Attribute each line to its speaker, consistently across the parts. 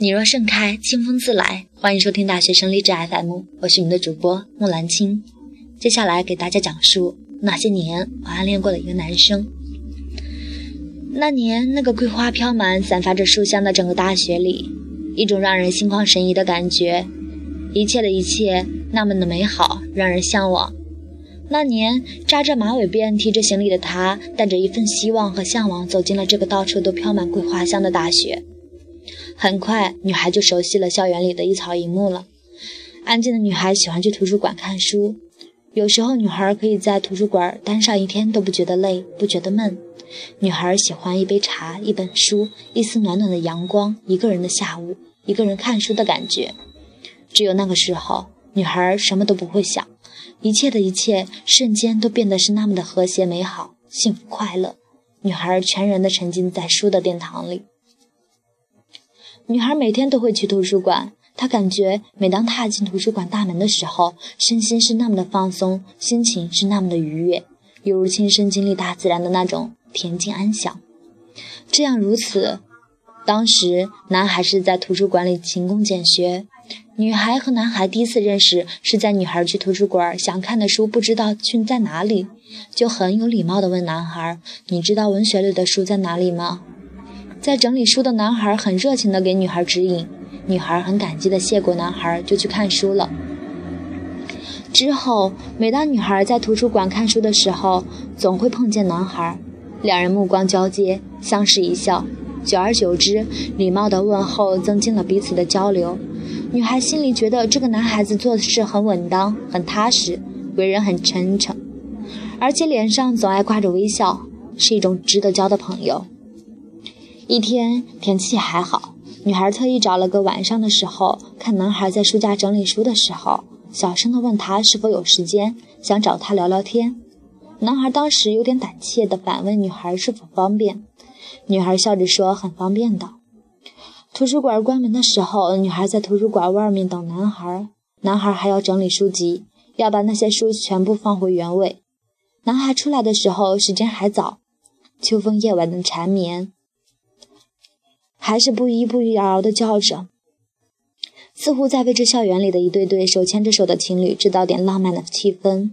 Speaker 1: 你若盛开，清风自来。欢迎收听大学生励志 FM，我是你们的主播木兰青。接下来给大家讲述那些年我暗恋过的一个男生。那年，那个桂花飘满、散发着书香的整个大学里，一种让人心旷神怡的感觉，一切的一切那么的美好，让人向往。那年，扎着马尾辫、提着行李的他，带着一份希望和向往，走进了这个到处都飘满桂花香的大学。很快，女孩就熟悉了校园里的一草一木了。安静的女孩喜欢去图书馆看书，有时候女孩可以在图书馆待上一天都不觉得累，不觉得闷。女孩喜欢一杯茶、一本书、一丝暖暖的阳光，一个人的下午，一个人看书的感觉。只有那个时候，女孩什么都不会想。一切的一切，瞬间都变得是那么的和谐、美好、幸福、快乐。女孩全然的沉浸在书的殿堂里。女孩每天都会去图书馆，她感觉每当踏进图书馆大门的时候，身心是那么的放松，心情是那么的愉悦，犹如亲身经历大自然的那种恬静安详。这样如此，当时男孩是在图书馆里勤工俭学。女孩和男孩第一次认识是在女孩去图书馆想看的书不知道去在哪里，就很有礼貌地问男孩：“你知道文学类的书在哪里吗？”在整理书的男孩很热情地给女孩指引，女孩很感激地谢过男孩，就去看书了。之后，每当女孩在图书馆看书的时候，总会碰见男孩，两人目光交接，相视一笑，久而久之，礼貌的问候增进了彼此的交流。女孩心里觉得这个男孩子做事很稳当、很踏实，为人很真诚，而且脸上总爱挂着微笑，是一种值得交的朋友。一天天气还好，女孩特意找了个晚上的时候，看男孩在书架整理书的时候，小声地问他是否有时间，想找他聊聊天。男孩当时有点胆怯地反问女孩是否方便，女孩笑着说很方便的。图书馆关门的时候，女孩在图书馆外面等男孩。男孩还要整理书籍，要把那些书全部放回原位。男孩出来的时候，时间还早，秋风夜晚的缠绵，还是不依不饶地叫着，似乎在为这校园里的一对对手牵着手的情侣制造点浪漫的气氛。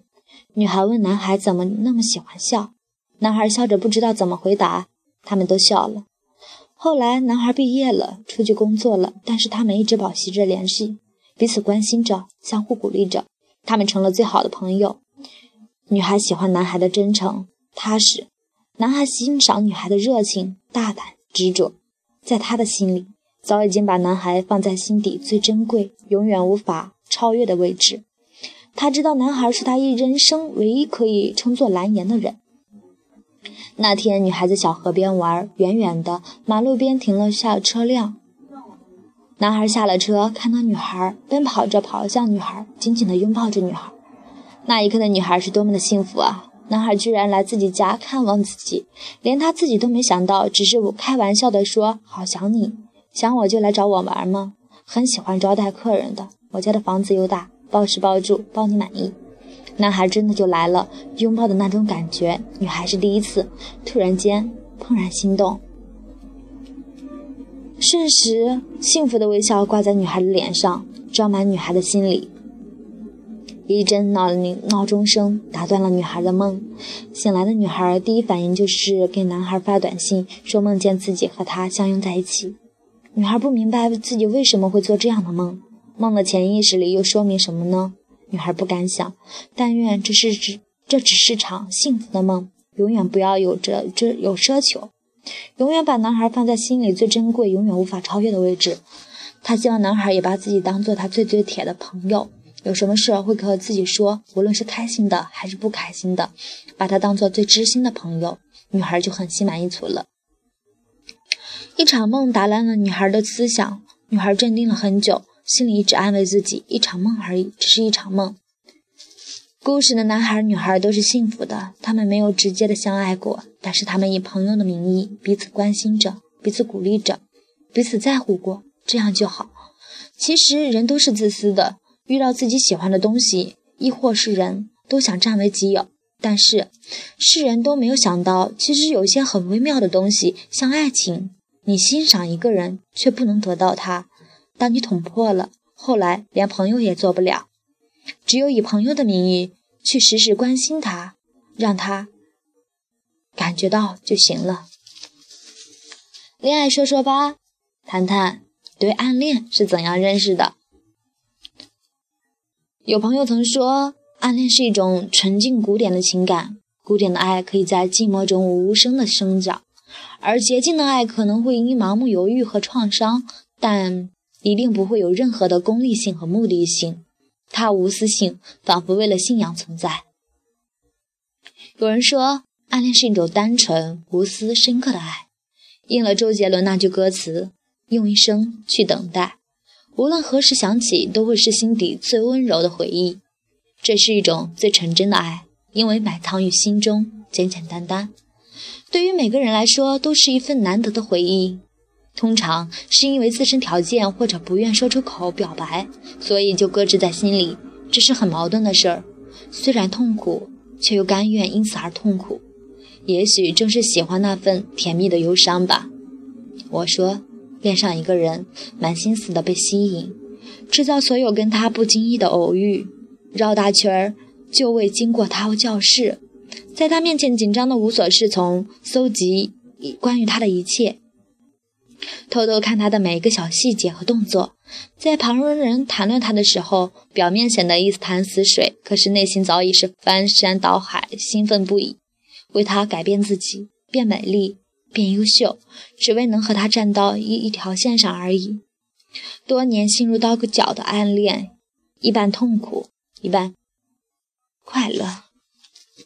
Speaker 1: 女孩问男孩怎么那么喜欢笑，男孩笑着不知道怎么回答，他们都笑了。后来，男孩毕业了，出去工作了，但是他们一直保持着联系，彼此关心着，相互鼓励着，他们成了最好的朋友。女孩喜欢男孩的真诚、踏实，男孩欣赏女孩的热情、大胆、执着，在他的心里，早已经把男孩放在心底最珍贵、永远无法超越的位置。他知道，男孩是他一人生唯一可以称作蓝颜的人。那天，女孩在小河边玩，远远的马路边停了下车辆。男孩下了车，看到女孩，奔跑着跑向女孩，紧紧地拥抱着女孩。那一刻的女孩是多么的幸福啊！男孩居然来自己家看望自己，连他自己都没想到，只是开玩笑地说：“好想你，想我就来找我玩吗？很喜欢招待客人的，我家的房子又大，包吃包住，包你满意。”男孩真的就来了，拥抱的那种感觉，女孩是第一次，突然间怦然心动，瞬时幸福的微笑挂在女孩的脸上，装满女孩的心里。一阵闹铃闹钟声打断了女孩的梦，醒来的女孩第一反应就是给男孩发短信，说梦见自己和他相拥在一起。女孩不明白自己为什么会做这样的梦，梦的潜意识里又说明什么呢？女孩不敢想，但愿这是只这只是场幸福的梦，永远不要有着这有奢求，永远把男孩放在心里最珍贵、永远无法超越的位置。她希望男孩也把自己当做他最最铁的朋友，有什么事会和自己说，无论是开心的还是不开心的，把他当做最知心的朋友，女孩就很心满意足了。一场梦打乱了女孩的思想，女孩镇定了很久。心里一直安慰自己，一场梦而已，只是一场梦。故事的男孩女孩都是幸福的，他们没有直接的相爱过，但是他们以朋友的名义彼此关心着，彼此鼓励着，彼此在乎过，这样就好。其实人都是自私的，遇到自己喜欢的东西，亦或是人都想占为己有，但是世人都没有想到，其实有些很微妙的东西，像爱情，你欣赏一个人却不能得到他。当你捅破了，后来连朋友也做不了。只有以朋友的名义去时时关心他，让他感觉到就行了。恋爱说说吧，谈谈对暗恋是怎样认识的。有朋友曾说，暗恋是一种纯净古典的情感，古典的爱可以在寂寞中无声的生长，而洁净的爱可能会因盲目犹豫和创伤，但一定不会有任何的功利性和目的性。它无私性，仿佛为了信仰存在。有人说，暗恋是一种单纯、无私、深刻的爱，应了周杰伦那句歌词：“用一生去等待。”无论何时想起，都会是心底最温柔的回忆。这是一种最纯真的爱，因为埋藏于心中，简简单单。对于每个人来说，都是一份难得的回忆。通常是因为自身条件或者不愿说出口表白，所以就搁置在心里。这是很矛盾的事儿，虽然痛苦，却又甘愿因此而痛苦。也许正是喜欢那份甜蜜的忧伤吧。我说。恋上一个人，满心思的被吸引，制造所有跟他不经意的偶遇，绕大圈儿就未经过他教室，在他面前紧张的无所适从，搜集关于他的一切，偷偷看他的每一个小细节和动作，在旁人谈论他的时候，表面显得一潭死水，可是内心早已是翻山倒海，兴奋不已，为他改变自己，变美丽。变优秀，只为能和他站到一一条线上而已。多年心如刀割脚的暗恋，一半痛苦，一半快乐。